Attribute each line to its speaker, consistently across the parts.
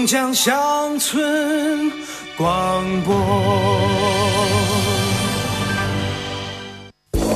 Speaker 1: 龙江乡村广播。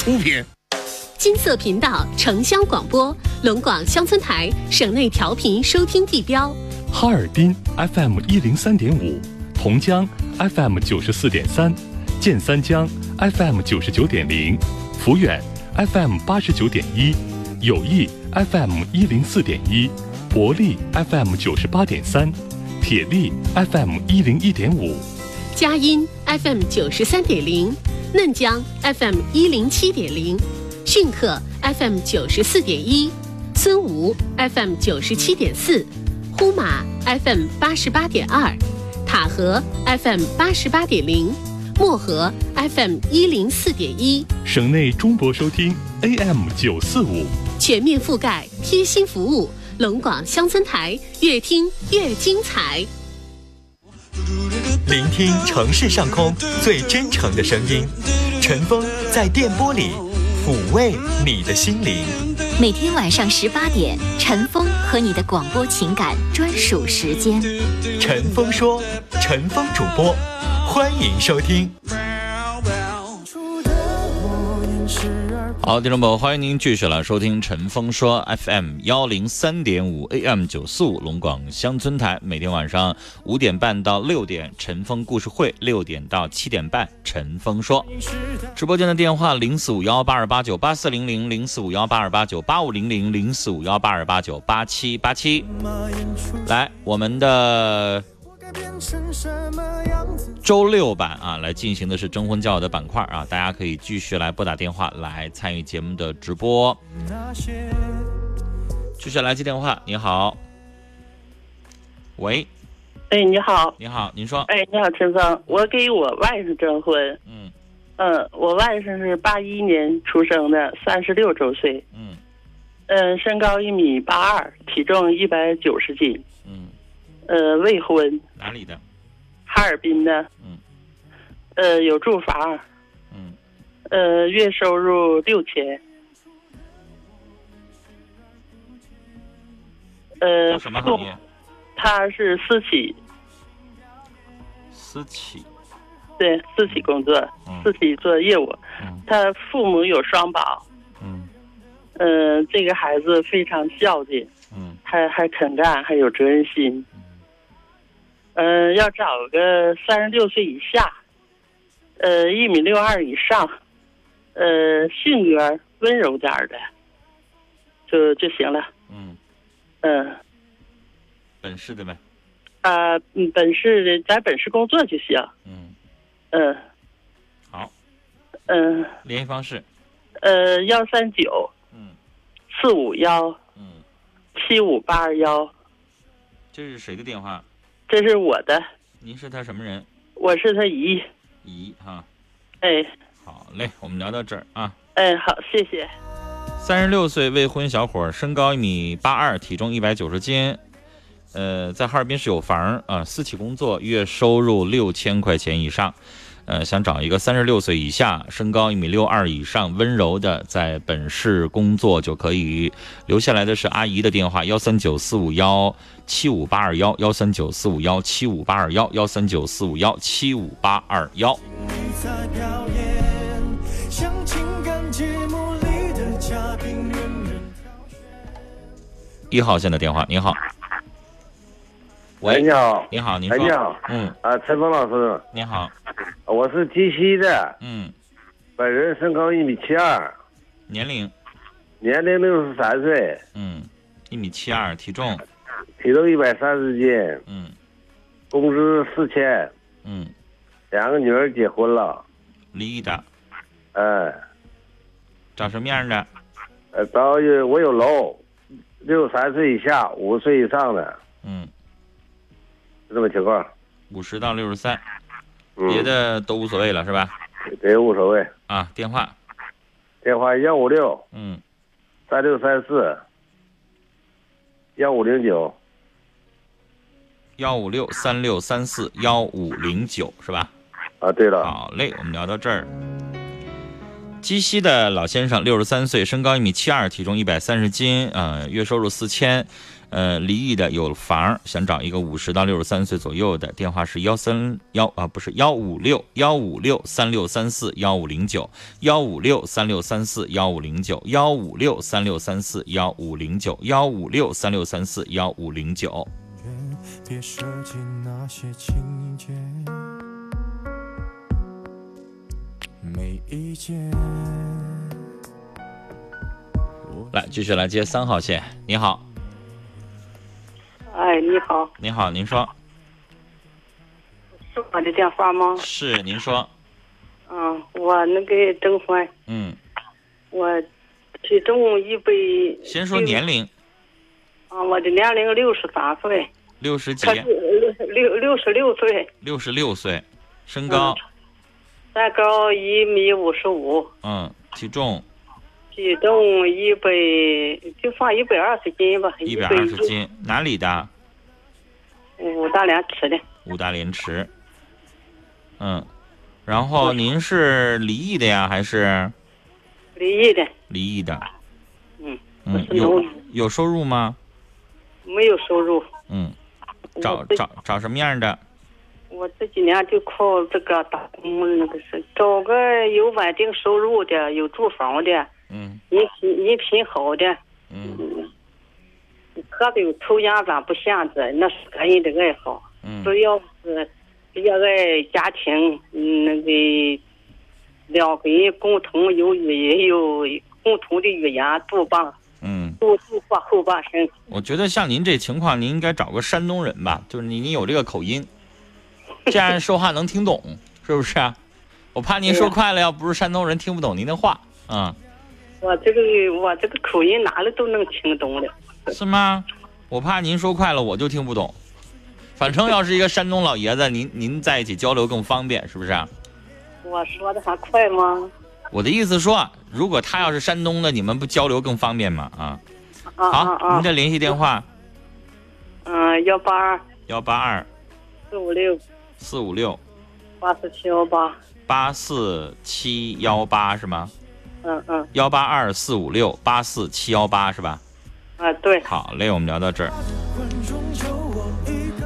Speaker 2: 出品，
Speaker 3: 金色频道城乡广播，龙广乡村台省内调频收听地标：
Speaker 4: 哈尔滨 FM 一零三点五，同江 FM 九十四点三，建三江 FM 九十九点零，抚远 FM 八十九点一，友谊 FM 一零四点一，博利 FM 九十八点三，铁力 FM 一零一点五，
Speaker 3: 佳音 FM 九十三点零。嫩江 FM 一零七点零，逊克 FM 九十四点一，孙吴 FM 九十七点四，呼马 FM 八十八点二，塔河 FM 八十八点零，漠河 FM 一零四点一。
Speaker 4: 省内中波收听 AM 九四五，
Speaker 3: 全面覆盖，贴心服务，龙广乡村台，越听越精彩。
Speaker 5: 聆听城市上空最真诚的声音，陈峰在电波里抚慰你的心灵。
Speaker 6: 每天晚上十八点，陈峰和你的广播情感专属时间。
Speaker 5: 陈峰说：“陈峰主播，欢迎收听。”
Speaker 7: 好，听众朋友，欢迎您继续来收听陈峰说 FM 幺零三点五 AM 九四五龙广乡村台，每天晚上五点半到六点，陈峰故事会；六点到七点半，陈峰说。直播间的电话零四五幺八二八九八四零零零四五幺八二八九八五零零零四五幺八二八九八七八七。来，我们的。周六版啊，来进行的是征婚交友的板块啊，大家可以继续来拨打电话来参与节目的直播。继续来接电话，你好，喂，
Speaker 8: 哎，你好，
Speaker 7: 你好，您说，
Speaker 8: 哎，你好，陈芳，我给我外甥征婚，嗯，嗯，我外甥是八一年出生的，三十六周岁，嗯，嗯，身高一米八二，体重一百九十斤。呃，未婚，
Speaker 7: 哪里的？
Speaker 8: 哈尔滨的。嗯。呃，有住房。嗯。呃，月收入六千。
Speaker 7: 呃，什么行业？
Speaker 8: 他是私企。
Speaker 7: 私企。
Speaker 8: 对，私企工作，私企做业务。嗯。他父母有双保。嗯。嗯，这个孩子非常孝敬。嗯。还还肯干，还有责任心。嗯，要找个三十六岁以下，呃，一米六二以上，呃，性格温柔点的，就就行了。嗯，嗯，
Speaker 7: 本市的呗。
Speaker 8: 啊，嗯，本市的在本市工作就行。嗯，嗯，
Speaker 7: 好。
Speaker 8: 嗯，
Speaker 7: 联系方式。
Speaker 8: 呃，幺三九。嗯。四五幺。嗯。七五八二幺。
Speaker 7: 这是谁的电话？
Speaker 8: 这是我的，
Speaker 7: 您是他什么人？
Speaker 8: 我是他姨。
Speaker 7: 姨哈，
Speaker 8: 哎，
Speaker 7: 好嘞，我们聊到这儿啊。
Speaker 8: 哎，好，谢谢。
Speaker 7: 三十六岁未婚小伙，身高一米八二，体重一百九十斤，呃，在哈尔滨是有房啊，私企工作，月收入六千块钱以上。呃，想找一个三十六岁以下、身高一米六二以上、温柔的，在本市工作就可以。留下来的是阿姨的电话：幺三九四五幺七五八二幺，幺三九四五幺七五八二幺，幺三九四五幺七五八二幺。一号线的电话，您好。喂，
Speaker 9: 你好，
Speaker 7: 你好，您说，
Speaker 9: 你好，
Speaker 7: 嗯，
Speaker 9: 啊，陈峰老师，
Speaker 7: 你好，
Speaker 9: 我是鸡西的，
Speaker 7: 嗯，
Speaker 9: 本人身高一米七二，
Speaker 7: 年龄，
Speaker 9: 年龄六十三岁，
Speaker 7: 嗯，一米七二，体重，
Speaker 9: 体重一百三十斤，
Speaker 7: 嗯，
Speaker 9: 工资四千，
Speaker 7: 嗯，
Speaker 9: 两个女儿结婚了，
Speaker 7: 离异的，
Speaker 9: 嗯，
Speaker 7: 长什么样的？
Speaker 9: 呃，找有我有楼，六十三岁以下，五十岁以上的。
Speaker 7: 嗯，
Speaker 9: 就这么情况。
Speaker 7: 五十到六十三，
Speaker 9: 嗯
Speaker 7: 别的都无所谓了是吧？
Speaker 9: 别无所谓。
Speaker 7: 啊，电话，
Speaker 9: 电话幺五六
Speaker 7: 嗯，
Speaker 9: 三六三四幺五零九。
Speaker 7: 幺五六三六三四幺五零九是吧？
Speaker 9: 啊，对了。
Speaker 7: 好嘞，我们聊到这儿。鸡西的老先生，六十三岁，身高一米七二，体重一百三十斤，呃，月收入四千，呃，离异的，有房，想找一个五十到六十三岁左右的，电话是幺三幺啊，不是幺五六幺五六三六三四幺五零九，幺五六三六三四幺五零九，幺五六三六三四幺五零九，幺五六三六三四幺五零九。
Speaker 1: 别设计那些情节，没意见。
Speaker 7: 来，继续来接三号线。你好，
Speaker 8: 哎，你好，
Speaker 7: 你好，您说。
Speaker 8: 是我的电话吗？
Speaker 7: 是？您说，
Speaker 8: 嗯，我那个征婚，
Speaker 7: 嗯，
Speaker 8: 我体重一百。
Speaker 7: 先说年龄，
Speaker 8: 啊，我的年龄六十三岁，
Speaker 7: 六十几？
Speaker 8: 可，是六六十六岁，
Speaker 7: 六十六岁，身高，
Speaker 8: 身高一米五十五，
Speaker 7: 嗯，体重
Speaker 8: 体重一百，就放一百二十斤吧，
Speaker 7: 一百二十斤，哪里的？
Speaker 8: 五大连池的。
Speaker 7: 五大连池。嗯，然后您是离异的呀，还是
Speaker 8: 离异的，
Speaker 7: 离异的？
Speaker 8: 嗯，
Speaker 7: 嗯，有有收入吗？
Speaker 8: 没有收入。
Speaker 7: 嗯，找找找什么样的？
Speaker 8: 我这几年就靠这个打工，那个是找个有稳定收入的，有住房的，
Speaker 7: 嗯。
Speaker 8: 人品人品好的，
Speaker 7: 嗯。
Speaker 8: 喝酒抽烟咱不限制，那是个人的爱好。
Speaker 7: 嗯。
Speaker 8: 只要是热爱家庭，嗯那个两个人共同有语言，有共同的语言，度吧，
Speaker 7: 嗯，
Speaker 8: 度度过后半生。
Speaker 7: 我觉得像您这情况，您应该找个山东人吧，就是你你有这个口音，这样说话能听懂，是不是啊？我怕您说快了，要不是山东人听不懂您的话，嗯，
Speaker 8: 我这个我这个口音哪里都能听懂了。
Speaker 7: 是吗？我怕您说快了，我就听不懂。反正要是一个山东老爷子，您您在一起交流更方便，是不是啊？
Speaker 8: 我说的还快吗？
Speaker 7: 我的意思说，如果他要是山东的，你们不交流更方便吗？啊，
Speaker 8: 啊
Speaker 7: 好！您的联系电话
Speaker 8: 嗯，幺八二
Speaker 7: 幺八二
Speaker 8: 四五六
Speaker 7: 四五六
Speaker 8: 八四七幺八。
Speaker 7: 八四七幺八是吗？
Speaker 8: 嗯嗯
Speaker 7: 幺八二四五六八四七幺八是吧？
Speaker 8: 啊，对。
Speaker 7: 好嘞，我们聊到这儿。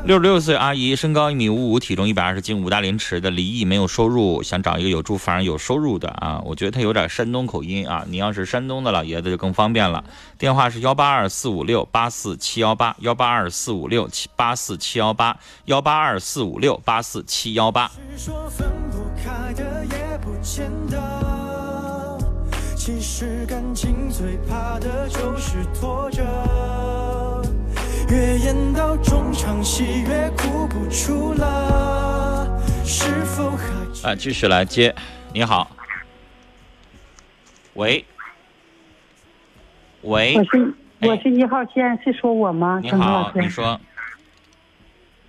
Speaker 7: 六十六岁阿姨，身高一米五五，体重一百二十斤，五大连池的，离异，没有收入，想找一个有住房、有收入的啊。我觉得她有点山东口音啊。你要是山东的老爷子就更方便了。电话是幺八二四五六八四七幺八，幺八二四五六七八四七幺八，幺八二四五六八四七幺八。
Speaker 1: 其实感情最怕的就是拖着，越演到中场戏越哭不出了，是否还？
Speaker 7: 啊，继续来接。你好，喂，喂
Speaker 10: 我，是我是一号线，是说我吗？
Speaker 7: 你
Speaker 10: 陈峰老
Speaker 7: 好，
Speaker 10: 师。
Speaker 7: 你说，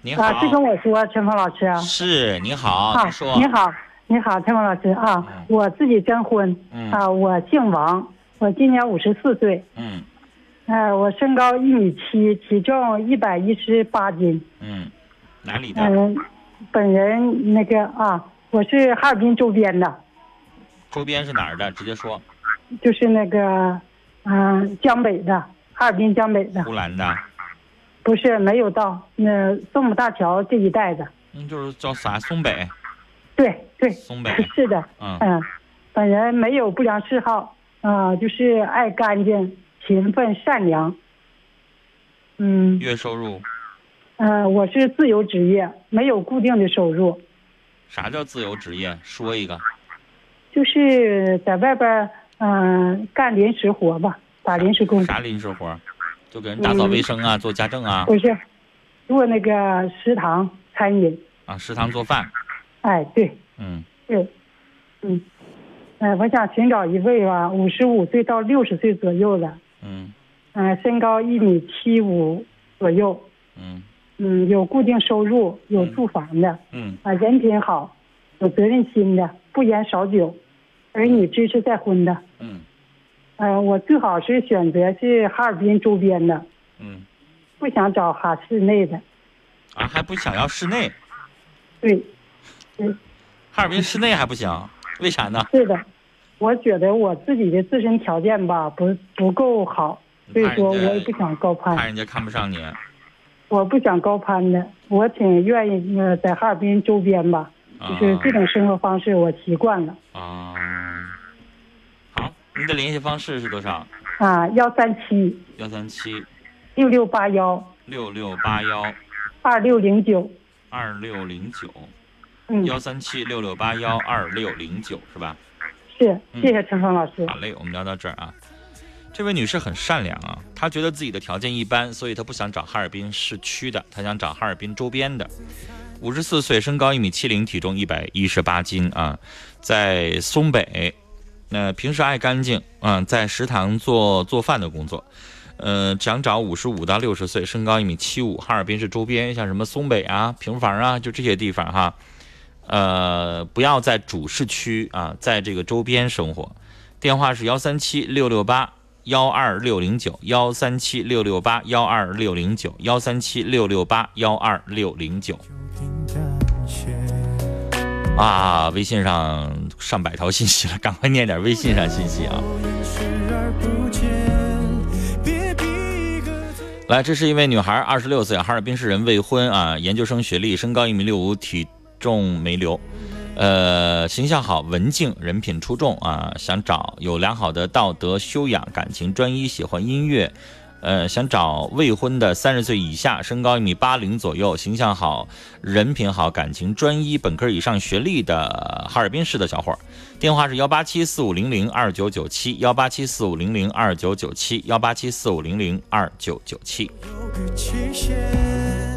Speaker 7: 你好，
Speaker 10: 啊，是跟我说，陈峰老师啊。
Speaker 7: 是你好，
Speaker 10: 啊
Speaker 7: 你说，
Speaker 10: 你好，你好，陈峰老师啊，我自己征婚，
Speaker 7: 嗯。
Speaker 10: 啊，我姓王，我今年五十四岁，
Speaker 7: 嗯。
Speaker 10: 呃，我身高一米七，体重一百一十八斤，
Speaker 7: 嗯，哪里的？
Speaker 10: 嗯、本人那个啊，我是哈尔滨周边的，
Speaker 7: 周边是哪儿的？直接说，
Speaker 10: 就是那个，嗯、江北的，哈尔滨江北的，
Speaker 7: 呼兰的，
Speaker 10: 不是没有到那宋母大桥这一带的，
Speaker 7: 嗯，就是叫啥？松北，
Speaker 10: 对对，
Speaker 7: 松北，
Speaker 10: 是的，
Speaker 7: 嗯
Speaker 10: 嗯，本人没有不良嗜好，啊、就是爱干净、勤奋、善良。嗯，
Speaker 7: 月收入，
Speaker 10: 呃，我是自由职业，没有固定的收入，
Speaker 7: 啥叫自由职业？说一个，
Speaker 10: 就是在外边儿嗯、干临时活吧，打临时工。
Speaker 7: 啥临时活？就给人打扫卫生啊，做家政啊，
Speaker 10: 不是，做那个食堂餐饮。
Speaker 7: 啊，食堂做饭，
Speaker 10: 哎，对。
Speaker 7: 嗯。
Speaker 10: 对，嗯，呃，我想寻找一位吧，五十五岁到六十岁左右的，
Speaker 7: 嗯。
Speaker 10: 嗯、身高一米七五左右，
Speaker 7: 嗯，
Speaker 10: 嗯，有固定收入，有住房的，
Speaker 7: 嗯。
Speaker 10: 啊，人品好，有责任心的，不烟少酒，儿女支持再婚的。
Speaker 7: 嗯。
Speaker 10: 呃，我最好是选择是哈尔滨周边的，
Speaker 7: 嗯。
Speaker 10: 不想找哈市内的。
Speaker 7: 啊，还不想要室内，
Speaker 10: 对，嗯，
Speaker 7: 哈尔滨室内还不行，为啥呢？
Speaker 10: 是的，我觉得我自己的自身条件吧不不够好，所以说我也不想高攀。
Speaker 7: 怕人家看不上你。
Speaker 10: 我不想高攀的，我挺愿意呃在哈尔滨周边吧，就是这种生活方式我习惯了。
Speaker 7: 啊，好，您的联系方式是多少？
Speaker 10: 啊，幺三七
Speaker 7: 幺三七
Speaker 10: 六六八幺
Speaker 7: 六六八幺
Speaker 10: 二六零九，
Speaker 7: 二六零九，
Speaker 10: 嗯，
Speaker 7: 幺三七六六八幺二六零九是吧？
Speaker 10: 是，谢谢陈峰老师。
Speaker 7: 好嘞，我们聊到这儿啊。这位女士很善良啊，她觉得自己的条件一般，所以她不想找哈尔滨市区的，她想找哈尔滨周边的。五十四岁，身高一米七零，体重一百一十八斤啊，在松北。那平时爱干净啊，在食堂做做饭的工作。呃，想找五十五到六十岁，身高一米七五，哈尔滨市周边，像什么松北啊、平房啊，就这些地方哈。呃，不要在主市区啊，在这个周边生活。电话是幺三七六六八幺二六零九，幺三七六六八幺二六零九，幺三七六六八幺二六零九。啊，微信上上百条信息了，赶快念点微信上信息啊！来，这是一位女孩，二十六岁，哈尔滨市人，未婚啊，研究生学历，身高一米六五，体重没留，呃，形象好，文静，人品出众啊，想找有良好的道德修养，感情专一，喜欢音乐。呃，想找未婚的三十岁以下，身高一米八零左右，形象好，人品好，感情专一，本科以上学历的哈尔滨市的小伙儿。电话是幺八七四五零零二九九七，幺八七四五零零二九九七，幺八七四五零零二九九七。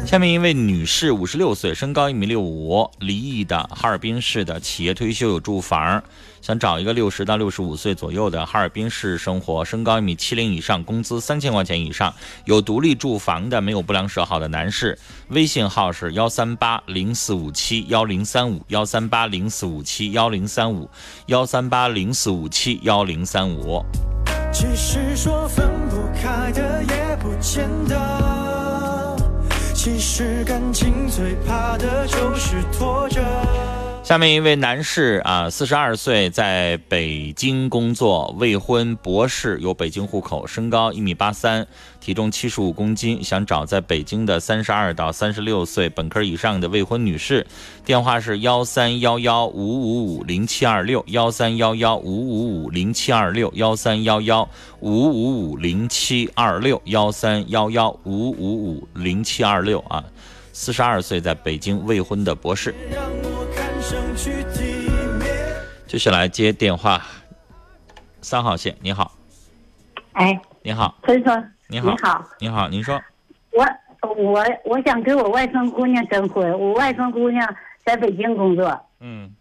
Speaker 7: 下面一位女士，五十六岁，身高一米六五，离异的，哈尔滨市的企业退休有住房，想找一个六十到六十五岁左右的哈尔滨市生活，身高一米七零以上，工资三千块钱以上，有独立住房的，没有不良嗜好的男士。微信号是幺三八零四五七幺零三五，幺三八零四五七幺零三五，幺三八零四五七幺零三五。
Speaker 1: 其实说分不开的也不见得。其实感情最怕的就是拖着。
Speaker 7: 下面一位男士啊，四十二岁，在北京工作，未婚，博士，有北京户口，身高一米八三，体重七十五公斤，想找在北京的三十二到三十六岁本科以上的未婚女士。电话是幺三幺幺五五五零七二六，幺三幺幺五五五零七二六，幺三幺幺五五五零七二六，幺三幺幺五五五零七二六啊，四十二岁，在北京未婚的博士。继续来接电话，三号线，你好，
Speaker 11: 哎，
Speaker 7: 你好，
Speaker 11: 陈生，
Speaker 7: 你好，
Speaker 11: 你好，
Speaker 7: 你好，您说，
Speaker 11: 我我我想给我外甥姑娘征婚，我外甥姑娘在北京工作，
Speaker 7: 嗯，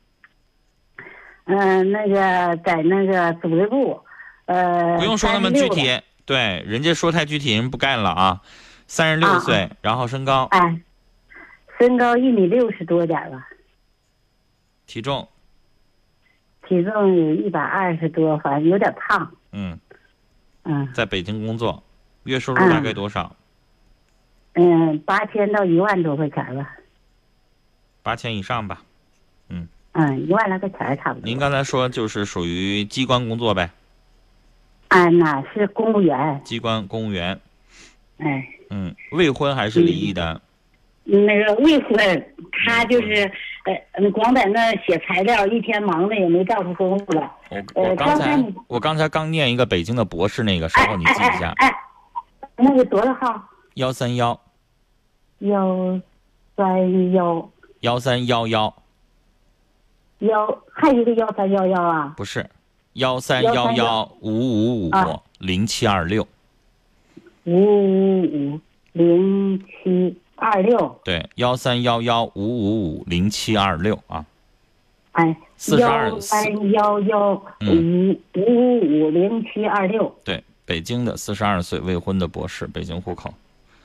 Speaker 11: 嗯、那个在那个组织部，呃，
Speaker 7: 不用说那么具体，对，人家说太具体，人不干了啊。三十六岁，然后身高、
Speaker 11: 哎，身高一米六十多点儿吧，
Speaker 7: 体重，
Speaker 11: 体重有一百二十多，反正有点胖，
Speaker 7: 嗯，
Speaker 11: 嗯。
Speaker 7: 在北京工作，月收入大概多少？
Speaker 11: 嗯，八千到一万多块钱吧，
Speaker 7: 八千以上吧。
Speaker 11: 嗯，嗯一万来块钱差不多。
Speaker 7: 您刚才说就是属于机关工作呗，
Speaker 11: 啊，那是公务员，
Speaker 7: 机关公务员，
Speaker 11: 哎，
Speaker 7: 嗯，未婚还是离异的？
Speaker 11: 那个未婚，他就是呃，嗯光在那写材料，一天忙的也没照顾公务了。
Speaker 7: 我
Speaker 11: 呃
Speaker 7: 我刚才我刚才刚念一个北京的博士那个，稍后你记一下，
Speaker 11: 哎，那个多少号？
Speaker 7: 幺三幺
Speaker 11: 幺三幺
Speaker 7: 幺三幺幺，
Speaker 11: 幺，还有一个幺三幺幺啊？
Speaker 7: 不是，幺三幺幺五五五
Speaker 11: 啊
Speaker 7: 零七二六，
Speaker 11: 五五五零七二六，
Speaker 7: 对，幺三幺幺五五五零七二六啊，
Speaker 11: 哎
Speaker 7: ，42
Speaker 11: 幺三幺幺五五五五零七二六。
Speaker 7: 对，北京的四十二岁未婚的博士，北京户口。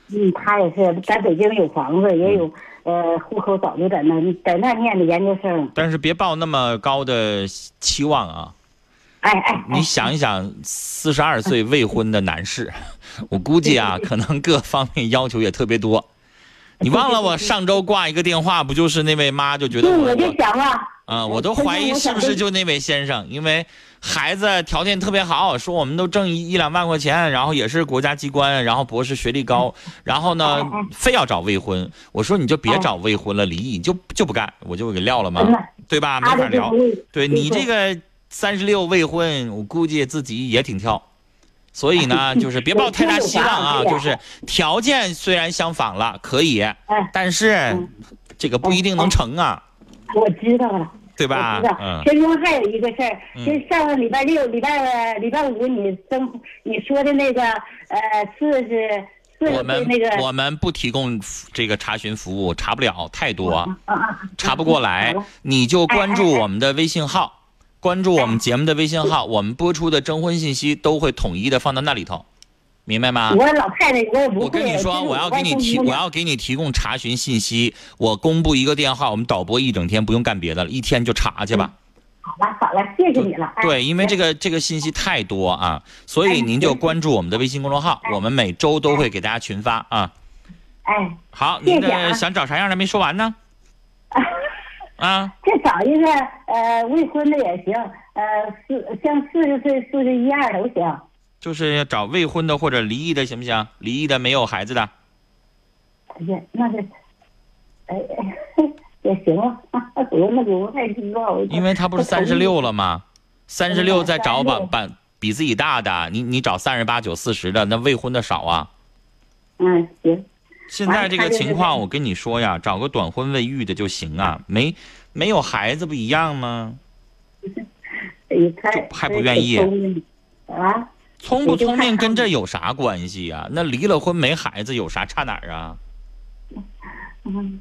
Speaker 11: 嗯，他也是在北京有房子，也有呃户口，早就在那在那念的研究生。
Speaker 7: 但是别抱那么高的期望啊！
Speaker 11: 哎哎，
Speaker 7: 你想一想，四十二岁未婚的男士，我估计啊，可能各方面要求也特别多。你忘了我上周挂一个电话，不就是那位妈就觉得
Speaker 11: 我就想了，
Speaker 7: 啊，我都怀疑是不是就那位先生，因为孩子条件特别好，说我们都挣一一两万块钱，然后也是国家机关，然后博士学历高，然后呢非要找未婚，我说你就别找未婚了，离异就就不干，我就给撂了嘛，对吧？没法聊。对你这个三十六未婚，我估计自己也挺挑。所以呢，就是别抱太大希望啊，就是条件虽然相仿了，可以，但是这个不一定能成啊。
Speaker 11: 我知道了，
Speaker 7: 对吧？
Speaker 11: 嗯。其中还有一个事儿，就上个礼拜六、礼拜礼拜五，你登你说的那个呃四十四
Speaker 7: 我们
Speaker 11: 那个，
Speaker 7: 我们不提供这个查询服务，查不了太多，查不过来，你就关注我们的微信号。关注我们节目的微信号，我们播出的征婚信息都会统一的放到那里头，明白吗？
Speaker 11: 我老太太，我
Speaker 7: 我跟你说，我要给你提，我要给你提供查询信息。我公布一个电话，我们导播一整天不用干别的了，一天就查去吧。
Speaker 11: 好了好了，谢谢你了。
Speaker 7: 对，因为这个这个信息太多啊，所以您就关注我们的微信公众号，我们每周都会给大家群发啊。
Speaker 11: 哎，
Speaker 7: 好，您的想找啥样的没说完呢？啊，
Speaker 11: 再找一个呃未婚的也行，呃四像四十岁、四十一二都行。
Speaker 7: 就是要找未婚的或者离异的行不行？离异的没有孩子的。
Speaker 11: 哎呀，那是，哎 也行啊，我那我太知道。
Speaker 7: 因为他不是三十六了吗？三十六再找把把比自己大的，你你找三十八九、四十的，那未婚的少啊。
Speaker 11: 嗯，行。
Speaker 7: 现在这个情况，我跟你说呀，找个短婚未育的就行啊，没没有孩子不一样吗？
Speaker 11: 就
Speaker 7: 还不愿意
Speaker 11: 啊？
Speaker 7: 聪不聪明跟这有啥关系呀？那离了婚没孩子有啥差哪儿啊？
Speaker 11: 嗯。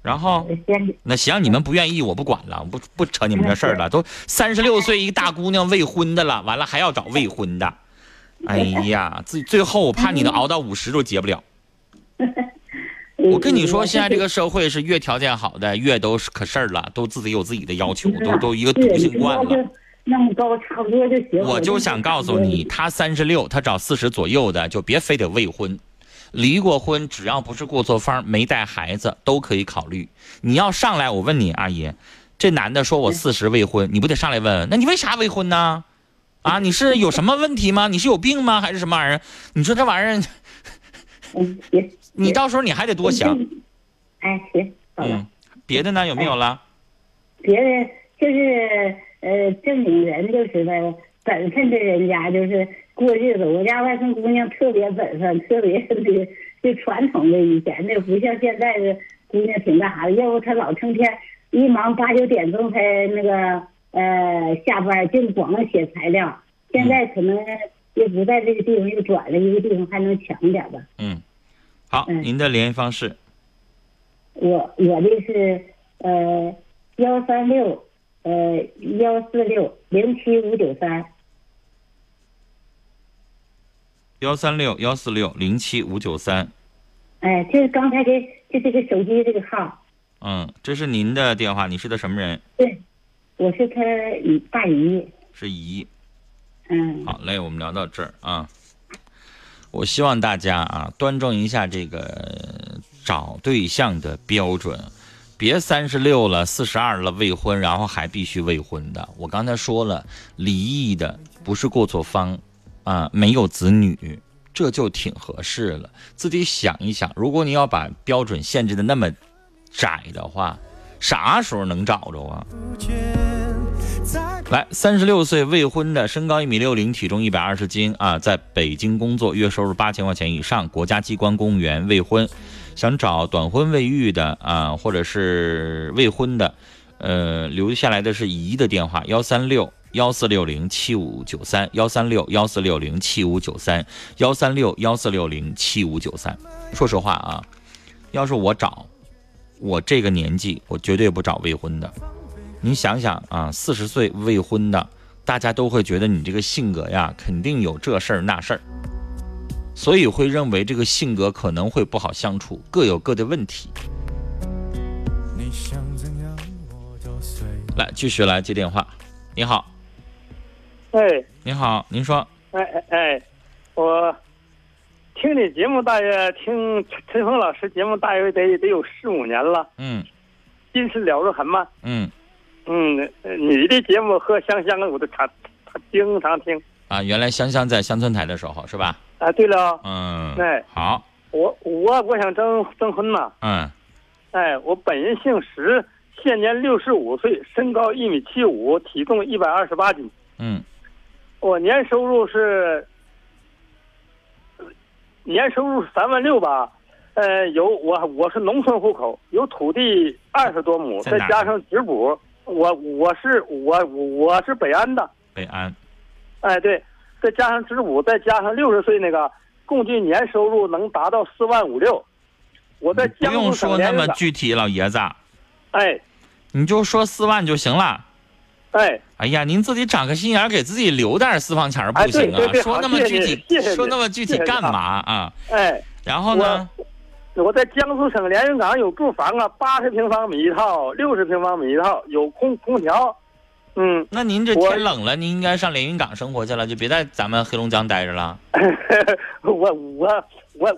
Speaker 7: 然后那行，你们不愿意我不管了，不不扯你们这事儿了。都三十六岁一大姑娘未婚的了，完了还要找未婚的，哎呀，最最后我怕你能熬到五十都结不了。我跟你说，现在这个社会是越条件好的越都是可事儿了，都自己有自己的要求，都都一个独性惯了。
Speaker 11: 那么高差不多就行。
Speaker 7: 我就想告诉你，他三十六，他找四十左右的，就别非得未婚，离过婚，只要不是过错方，没带孩子，都可以考虑。你要上来，我问你，阿姨，这男的说我四十未婚，你不得上来问问？那你为啥未婚呢？啊，你是有什么问题吗？你是有病吗？还是什么玩意儿？你说这玩意儿，
Speaker 11: 嗯，别。
Speaker 7: 你到时候你还得多想，
Speaker 11: 哎，行，嗯，
Speaker 7: 别的呢有没有了？
Speaker 11: 别的就是呃，正经人就是呗，本分的人家就是过日子。我家外甥姑娘特别本分，特别的就传统的以前的，不像现在的姑娘挺干啥的。要不她老成天一忙八九点钟才那个呃下班，净光能写材料。现在可能又不在这个地方，又转了一个地方，还能强点吧。
Speaker 7: 嗯。好，您的联系方式。
Speaker 11: 我我的是呃幺三六呃幺四六零七五九三。
Speaker 7: 幺三六幺四六零七五九三。
Speaker 11: 哎，就是刚才这就这个手机这个号。
Speaker 7: 嗯，这是您的电话，你是他什么人？
Speaker 11: 对，我是他姨大姨。
Speaker 7: 是姨。
Speaker 11: 嗯。
Speaker 7: 好嘞，我们聊到这儿啊。我希望大家啊，端正一下这个找对象的标准，别三十六了、四十二了未婚，然后还必须未婚的。我刚才说了，离异的不是过错方，啊，没有子女，这就挺合适了。自己想一想，如果你要把标准限制的那么窄的话，啥时候能找着啊？来，三十六岁未婚的，身高一米六零，体重一百二十斤啊，在北京工作，月收入八千块钱以上，国家机关公务员，未婚，想找短婚未育的啊，或者是未婚的，呃，留下来的是姨的电话：幺三六幺四六零七五九三，幺三六幺四六零七五九三，幺三六幺四六零七五九三。说实话啊，要是我找，我这个年纪，我绝对不找未婚的。你想想啊，四十岁未婚的，大家都会觉得你这个性格呀，肯定有这事儿那事儿。所以会认为这个性格可能会不好相处，各有各的问题。来，继续来接电话。你好，
Speaker 12: 哎，
Speaker 7: 你好，您说，
Speaker 12: 哎哎哎，我听你节目大约听陈峰老师节目大约得得有四五年了，
Speaker 7: 嗯，
Speaker 12: 心事了如痕吗，
Speaker 7: 嗯
Speaker 12: 嗯，呃你的节目和香香我都常常经常听。
Speaker 7: 啊，原来香香在乡村台的时候是吧？
Speaker 12: 啊。对了，
Speaker 7: 嗯，
Speaker 12: 哎，
Speaker 7: 好，
Speaker 12: 我我我想征征婚嘛，
Speaker 7: 嗯。
Speaker 12: 哎，我本人姓石，现年六十五岁，身高一米七五，体重一百二十八斤。
Speaker 7: 嗯。
Speaker 12: 我年收入是年收入三万六吧，呃，有我我是农村户口，有土地二十多亩，再加上直补，我我是我我是北安的，
Speaker 7: 北安，
Speaker 12: 哎对，再加上职补，再加上六十岁那个，共计年收入能达到四万五六。我在
Speaker 7: 不用
Speaker 12: 江苏省
Speaker 7: 说那么具体，老爷子，
Speaker 12: 哎
Speaker 7: 你就说四万就行了。
Speaker 12: 哎，
Speaker 7: 哎呀，您自己长个心眼儿，给自己留点私房钱儿不行啊？说那么具体说那么具体干嘛
Speaker 12: 啊
Speaker 7: 啊？
Speaker 12: 哎，
Speaker 7: 然后呢？
Speaker 12: 我在江苏省连云港有住房啊，八十平方米一套，六十平方米一套，有空空调。嗯，
Speaker 7: 那您这天冷了，您应该上连云港生活去了，就别在咱们黑龙江待着了。
Speaker 12: 我我我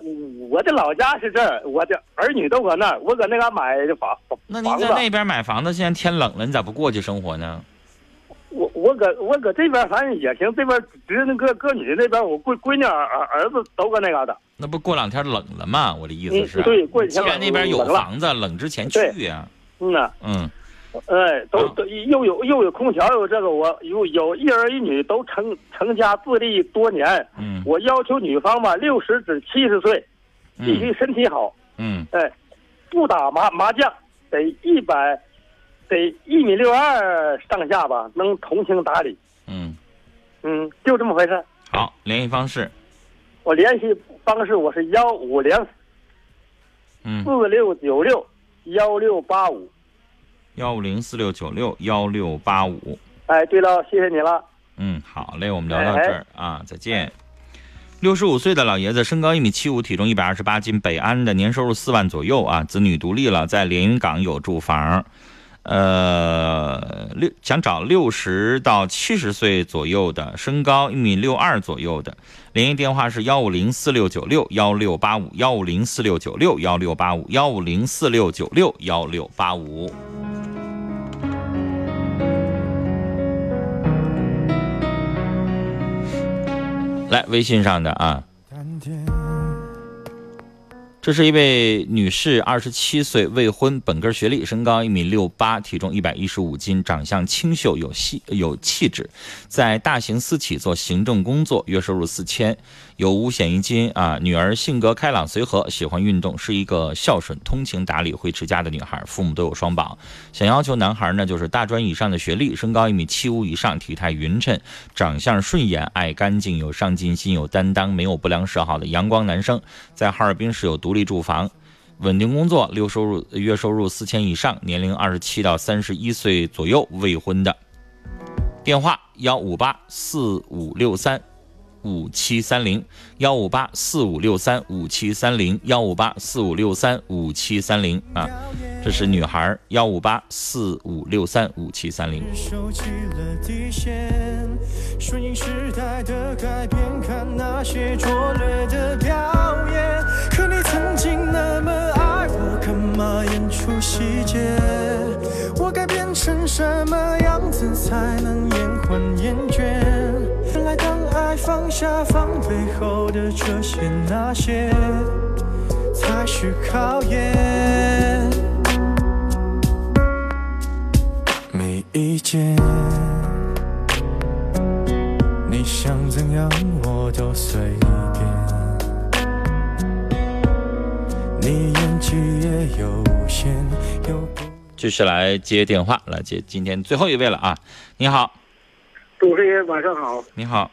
Speaker 12: 我的老家是这儿，我的儿女都搁那儿，我搁那嘎买的房
Speaker 7: 那您。在那边买房子，现在天冷了，你咋不过去生活呢？
Speaker 12: 我我搁我搁这边反正也行，这边侄那个哥女那边，我闺闺女儿儿儿子都搁那嘎达。
Speaker 7: 那不过两天冷了吗？我的意思是，
Speaker 12: 嗯对过几天
Speaker 7: 那边有房子，冷之前去呀。
Speaker 12: 嗯呐，
Speaker 7: 嗯，
Speaker 12: 哎，都都又有又有空调，有这个，我有有一儿一女都成成家自立多年。
Speaker 7: 嗯，
Speaker 12: 我要求女方吧，六十至七十岁，必须身体好。
Speaker 7: 嗯，
Speaker 12: 哎，不打麻麻将，得一百，得一米六二上下吧，能通情达理。
Speaker 7: 嗯
Speaker 12: 嗯，就这么回事。
Speaker 7: 好，联系方式，
Speaker 12: 我联系方式我是幺五零
Speaker 7: 嗯，
Speaker 12: 四六九六幺六八五。
Speaker 7: 幺五零四六九六幺六八五。
Speaker 12: 哎，对了，谢谢你了。
Speaker 7: 嗯，好嘞，我们聊到这儿啊，再见。六十五岁的老爷子，身高一米七五，体重一百二十八斤，北安的，年收入四万左右啊，子女独立了，在连云港有住房，呃，六想找六十到七十岁左右的，身高一米六二左右的，联系电话是幺五零四六九六幺六八五幺五零四六九六幺六八五幺五零四六九六幺六八五。来，微信上的啊，这是一位女士，二十七岁，未婚，本科学历，身高一米六八，体重一百一十五斤，长相清秀有细有气质，在大型私企做行政工作，月收入四千，有五险一金啊。女儿性格开朗随和，喜欢运动，是一个孝顺、通情达理、会持家的女孩。父母都有双保，想要求男孩呢，就是大专以上的学历，身高一米七五以上，体态匀称，长相顺眼，爱干净，有上进心，有担当，没有不良嗜好的阳光男生，在哈尔滨市有独立住房。稳定工作，六收入月收入四千以上，年龄二十七到三十一岁左右，未婚的。电话幺五八四五六三五七三零幺五八四五六三五七三零幺五八四五六三五七三零啊，这是女孩幺五八四五六三五七三零。
Speaker 1: 收起了底线，顺应时代的改变，看那些拙劣的表演。可你曾经那么爱我，干嘛演出细节？我该变成什么样子才能延缓厌倦？放下防备后的这些那些，才是考验。没意见，你想怎样我都随便。你演技也有限，又不
Speaker 7: 继续来接电话，来接今天最后一位了啊！你好，
Speaker 13: 主持人晚上好，
Speaker 7: 你好，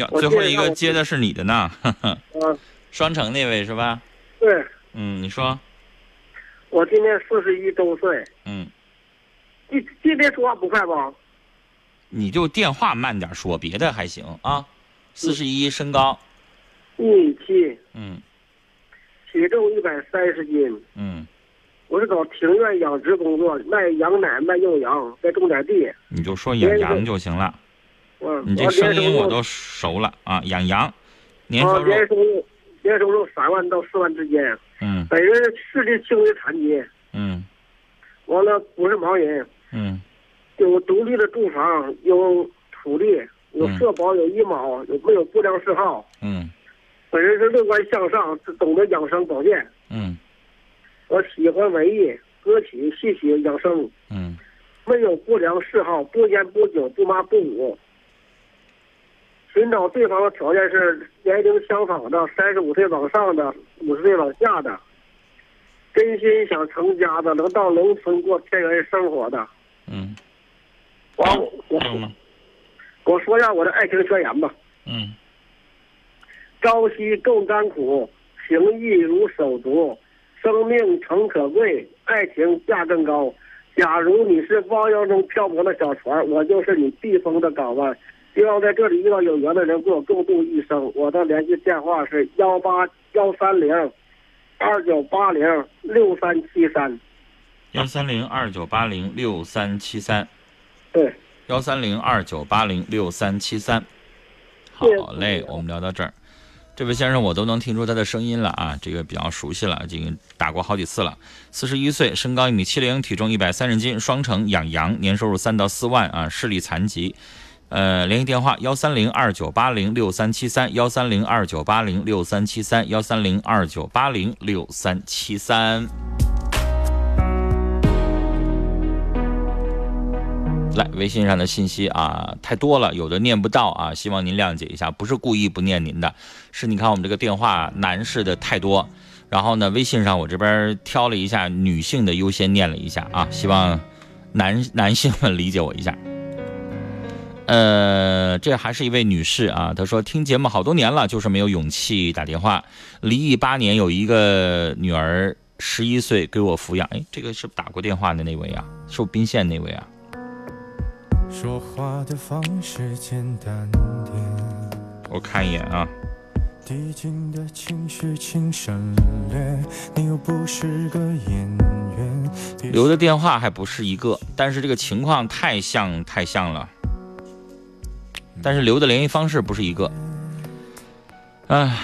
Speaker 7: 哟，最后一个接的是你的呢，
Speaker 13: 嗯，
Speaker 7: 双城那位是吧？
Speaker 13: 对
Speaker 7: 嗯，你说，
Speaker 13: 我今年四十一周岁，
Speaker 7: 嗯，
Speaker 13: 你今天说话不快吧？
Speaker 7: 你就电话慢点说，别的还行啊。四十一身高，
Speaker 13: 一米七，
Speaker 7: 嗯
Speaker 13: 体重一百三十斤。
Speaker 7: 嗯，
Speaker 13: 我是搞庭院养殖工作，卖羊奶，卖幼羊，再种点地。
Speaker 7: 你就说养羊就行了。
Speaker 13: 嗯，
Speaker 7: 你这声音我都熟了啊！养羊，年收
Speaker 13: 啊，
Speaker 7: 入
Speaker 13: 年收入年收入三万到四万之间。
Speaker 7: 嗯
Speaker 13: 本人视力轻微残疾，
Speaker 7: 嗯
Speaker 13: 完了不是盲人，
Speaker 7: 嗯
Speaker 13: 有独立的住房，有土地，有
Speaker 7: 嗯
Speaker 13: 社保，有医保，有没有不良嗜好？
Speaker 7: 嗯
Speaker 13: 本人是乐观向上，懂得养生保健。
Speaker 7: 嗯
Speaker 13: 我喜欢文艺、歌曲、戏曲、养生，
Speaker 7: 嗯
Speaker 13: 没有不良嗜好，不烟不酒，不麻不舞。寻找对方的条件是年龄相仿的，三十五岁往上的，五十岁往下的，真心想成家的，能到农村过田园生活的。
Speaker 7: 嗯，
Speaker 13: 完，我我说一下我的爱情宣言吧。
Speaker 7: 嗯，
Speaker 13: 朝夕共甘苦，情义如手足，生命诚可贵，爱情价更高。假如你是汪洋中漂泊的小船，我就是你避风的港湾。希望在这里遇到有缘的人，跟我共度一生。我的联系电话是幺八幺三零二九八零六三七三。
Speaker 7: 幺三零二九八零六三七三。
Speaker 13: 对。
Speaker 7: 幺三零二九八零六三七三。好嘞，我们聊到这儿。这位先生，我都能听出他的声音了啊，这个比较熟悉了，已经打过好几次了。四十一岁，身高一米七零，体重一百三十斤，双城养羊，年收入三到四万啊，视力残疾。呃，联系电话幺三零二九八零六三七三，幺三零二九八零六三七三，幺三零二九八零六三七三。来，微信上的信息啊太多了，有的念不到啊，希望您谅解一下，不是故意不念您的，是你看我们这个电话男士的太多，然后呢，微信上我这边挑了一下女性的优先念了一下啊，希望男男性们理解我一下。呃，这还是一位女士啊，她说听节目好多年了，就是没有勇气打电话。离异八年，有一个女儿，十一岁，给我抚养。哎，这个是打过电话的那位啊，是宾县那位啊？
Speaker 1: 说话的方式简单点，
Speaker 7: 我看一眼啊。
Speaker 1: 递进的情绪请省略，你又不是个演员。
Speaker 7: 留的电话还不是一个，但是这个情况太像太像了。但是留的联系方式不是一个。唉，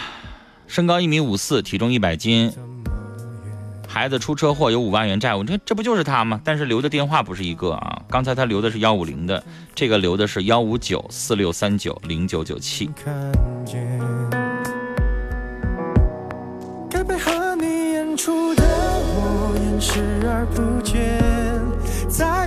Speaker 7: 身高一米五四，体重一百斤，孩子出车祸有五万元债务，这这不就是他吗？但是留的电话不是一个啊。刚才他留的是幺五零的，这个留的是幺五九四六三九零九九七。
Speaker 1: 该配合你演出的我演视而不见，再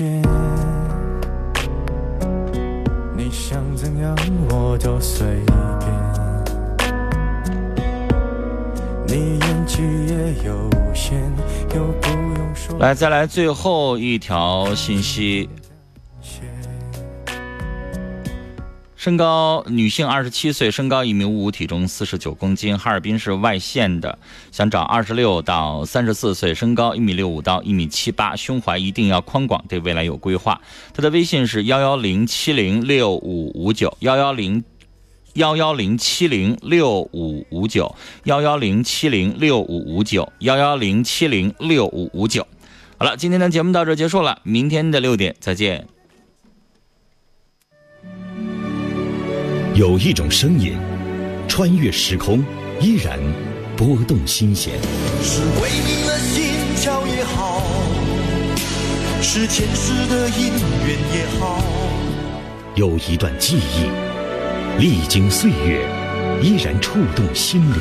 Speaker 1: 没意见，你想怎样我都随便。你演技也有限，又不用说。
Speaker 7: 来，再来最后一条信息。身高女性，二十七岁，身高一米五五，体重四十九公斤，哈尔滨市外县的，想找二十六到三十四岁，身高一米六五到一米七八，胸怀一定要宽广，对未来有规划。他的微信是幺幺零七零六五五九幺幺零幺幺零七零六五五九幺幺零七零六五五九幺幺零七零六五五九。好了，今天的节目到这结束了，明天的六点再见。
Speaker 14: 有一种声音，穿越时空，依然拨动心弦；
Speaker 1: 是为你的心跳也好，是前世的姻缘也好。
Speaker 14: 有一段记忆，历经岁月，依然触动心灵。